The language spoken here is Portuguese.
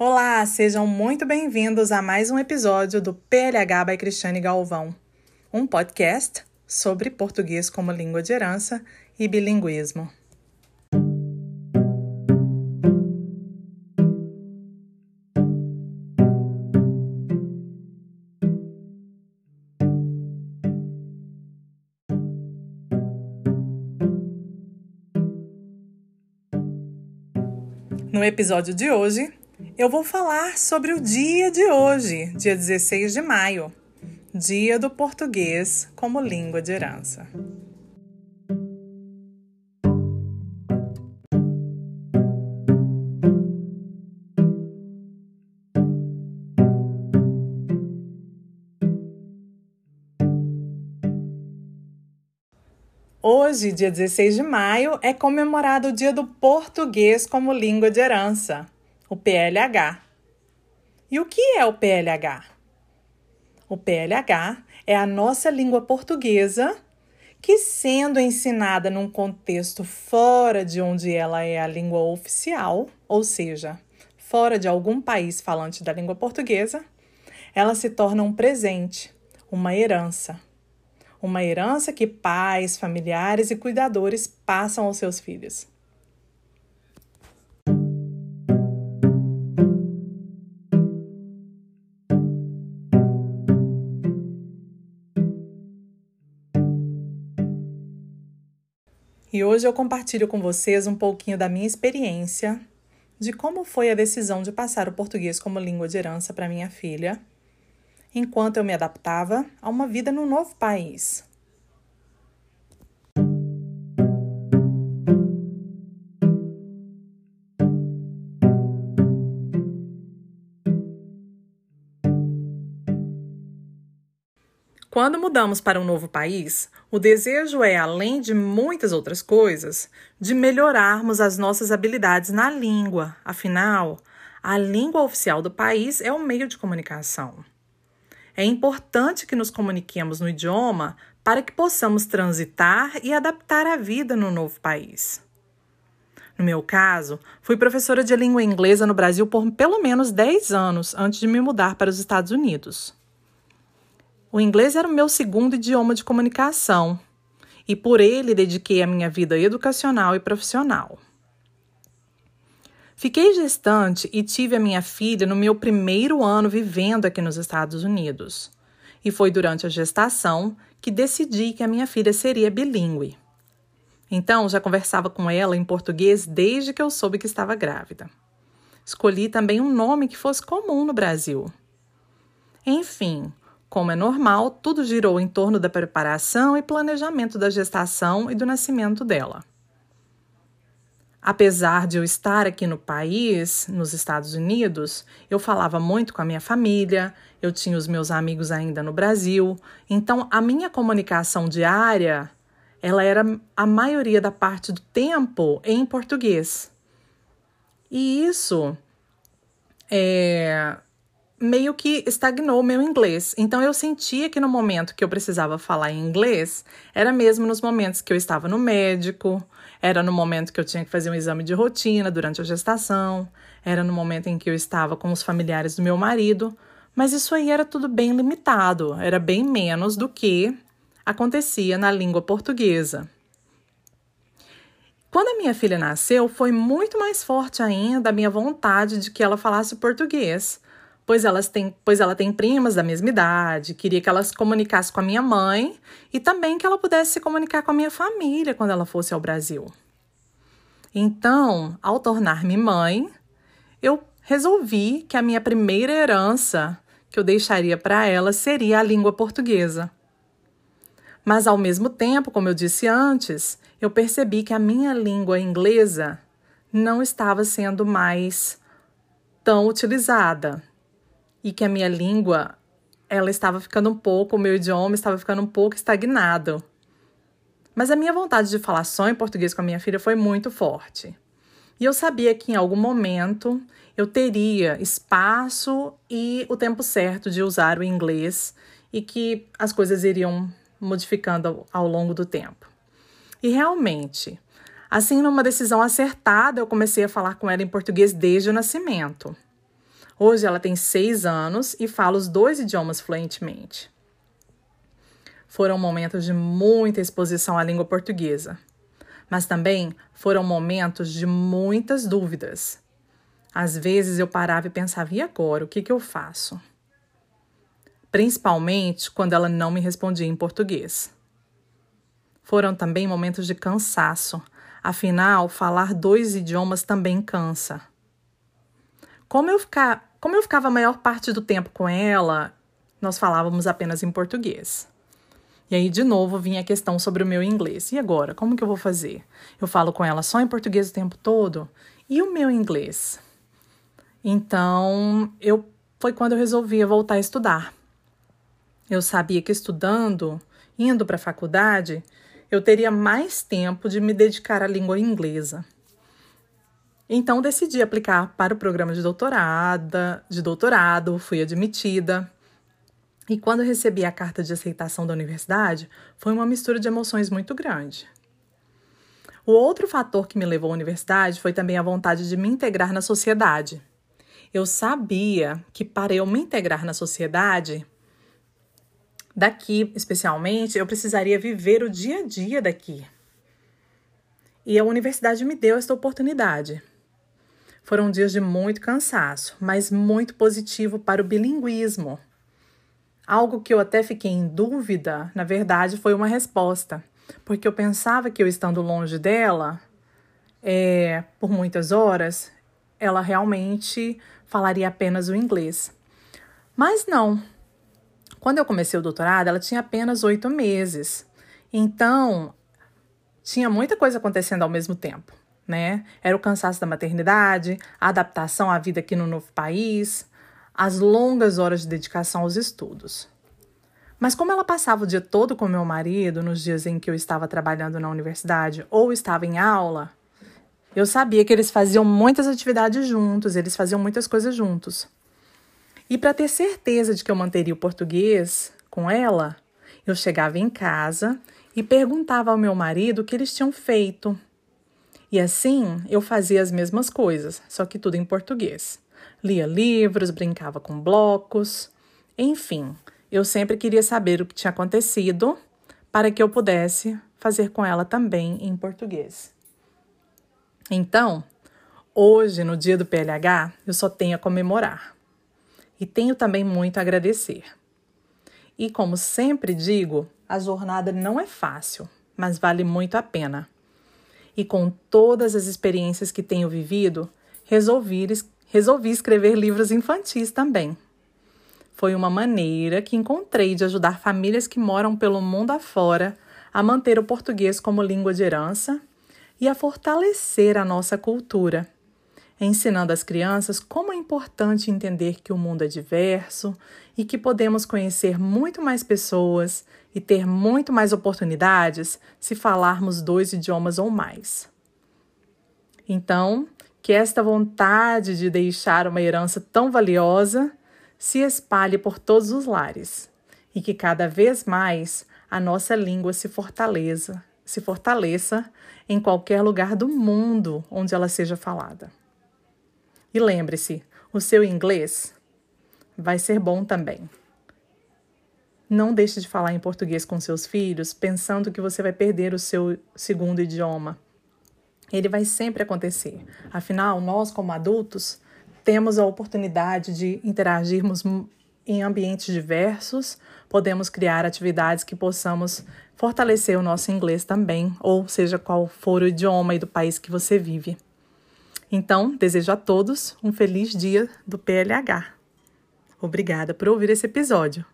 Olá, sejam muito bem-vindos a mais um episódio do PLH by Cristiane Galvão, um podcast sobre português como língua de herança e bilinguismo. No episódio de hoje, eu vou falar sobre o dia de hoje, dia 16 de maio, Dia do Português como Língua de Herança. Hoje, dia 16 de maio, é comemorado o Dia do Português como Língua de Herança o PLH. E o que é o PLH? O PLH é a nossa língua portuguesa que, sendo ensinada num contexto fora de onde ela é a língua oficial, ou seja, fora de algum país falante da língua portuguesa, ela se torna um presente, uma herança. Uma herança que pais, familiares e cuidadores passam aos seus filhos. E hoje eu compartilho com vocês um pouquinho da minha experiência de como foi a decisão de passar o português como língua de herança para minha filha, enquanto eu me adaptava a uma vida num novo país. Quando mudamos para um novo país, o desejo é, além de muitas outras coisas, de melhorarmos as nossas habilidades na língua. Afinal, a língua oficial do país é o meio de comunicação. É importante que nos comuniquemos no idioma para que possamos transitar e adaptar a vida no novo país. No meu caso, fui professora de língua inglesa no Brasil por pelo menos 10 anos antes de me mudar para os Estados Unidos. O inglês era o meu segundo idioma de comunicação e por ele dediquei a minha vida educacional e profissional. Fiquei gestante e tive a minha filha no meu primeiro ano vivendo aqui nos Estados Unidos. E foi durante a gestação que decidi que a minha filha seria bilíngue. Então, já conversava com ela em português desde que eu soube que estava grávida. Escolhi também um nome que fosse comum no Brasil. Enfim, como é normal, tudo girou em torno da preparação e planejamento da gestação e do nascimento dela. Apesar de eu estar aqui no país, nos Estados Unidos, eu falava muito com a minha família, eu tinha os meus amigos ainda no Brasil, então a minha comunicação diária, ela era a maioria da parte do tempo em português. E isso é, meio que estagnou meu inglês. Então eu sentia que no momento que eu precisava falar em inglês, era mesmo nos momentos que eu estava no médico, era no momento que eu tinha que fazer um exame de rotina durante a gestação, era no momento em que eu estava com os familiares do meu marido, mas isso aí era tudo bem limitado, era bem menos do que acontecia na língua portuguesa. Quando a minha filha nasceu, foi muito mais forte ainda a minha vontade de que ela falasse português pois, elas têm, pois ela tem primas da mesma idade, queria que ela se comunicasse com a minha mãe e também que ela pudesse se comunicar com a minha família quando ela fosse ao Brasil. Então, ao tornar-me mãe, eu resolvi que a minha primeira herança que eu deixaria para ela seria a língua portuguesa. Mas ao mesmo tempo, como eu disse antes, eu percebi que a minha língua inglesa não estava sendo mais tão utilizada e que a minha língua ela estava ficando um pouco, o meu idioma estava ficando um pouco estagnado. Mas a minha vontade de falar só em português com a minha filha foi muito forte. E eu sabia que em algum momento eu teria espaço e o tempo certo de usar o inglês e que as coisas iriam modificando ao longo do tempo. E realmente, assim, numa decisão acertada, eu comecei a falar com ela em português desde o nascimento. Hoje ela tem seis anos e fala os dois idiomas fluentemente. Foram momentos de muita exposição à língua portuguesa, mas também foram momentos de muitas dúvidas. Às vezes eu parava e pensava: e agora? O que, que eu faço? Principalmente quando ela não me respondia em português. Foram também momentos de cansaço, afinal, falar dois idiomas também cansa. Como eu, ficar, como eu ficava a maior parte do tempo com ela, nós falávamos apenas em português. E aí, de novo, vinha a questão sobre o meu inglês. E agora? Como que eu vou fazer? Eu falo com ela só em português o tempo todo? E o meu inglês? Então, eu foi quando eu resolvi voltar a estudar. Eu sabia que estudando, indo para a faculdade, eu teria mais tempo de me dedicar à língua inglesa. Então decidi aplicar para o programa de doutorado, de doutorado, fui admitida. E quando recebi a carta de aceitação da universidade, foi uma mistura de emoções muito grande. O outro fator que me levou à universidade foi também a vontade de me integrar na sociedade. Eu sabia que para eu me integrar na sociedade, daqui especialmente, eu precisaria viver o dia a dia daqui. E a universidade me deu esta oportunidade. Foram dias de muito cansaço, mas muito positivo para o bilinguismo. Algo que eu até fiquei em dúvida, na verdade, foi uma resposta, porque eu pensava que eu estando longe dela, é, por muitas horas, ela realmente falaria apenas o inglês. Mas não. Quando eu comecei o doutorado, ela tinha apenas oito meses. Então, tinha muita coisa acontecendo ao mesmo tempo né? Era o cansaço da maternidade, a adaptação à vida aqui no novo país, as longas horas de dedicação aos estudos. Mas como ela passava o dia todo com meu marido, nos dias em que eu estava trabalhando na universidade ou estava em aula, eu sabia que eles faziam muitas atividades juntos, eles faziam muitas coisas juntos. E para ter certeza de que eu manteria o português com ela, eu chegava em casa e perguntava ao meu marido o que eles tinham feito, e assim eu fazia as mesmas coisas, só que tudo em português. Lia livros, brincava com blocos, enfim, eu sempre queria saber o que tinha acontecido para que eu pudesse fazer com ela também em português. Então, hoje, no dia do PLH, eu só tenho a comemorar. E tenho também muito a agradecer. E como sempre digo, a jornada não é fácil, mas vale muito a pena e com todas as experiências que tenho vivido, resolvi, resolvi escrever livros infantis também. Foi uma maneira que encontrei de ajudar famílias que moram pelo mundo afora a manter o português como língua de herança e a fortalecer a nossa cultura ensinando às crianças como é importante entender que o mundo é diverso e que podemos conhecer muito mais pessoas e ter muito mais oportunidades se falarmos dois idiomas ou mais. Então, que esta vontade de deixar uma herança tão valiosa se espalhe por todos os lares e que cada vez mais a nossa língua se fortaleça, se fortaleça em qualquer lugar do mundo onde ela seja falada. E lembre-se, o seu inglês vai ser bom também. Não deixe de falar em português com seus filhos pensando que você vai perder o seu segundo idioma. Ele vai sempre acontecer. Afinal, nós, como adultos, temos a oportunidade de interagirmos em ambientes diversos, podemos criar atividades que possamos fortalecer o nosso inglês também, ou seja qual for o idioma e do país que você vive. Então, desejo a todos um feliz dia do PLH. Obrigada por ouvir esse episódio.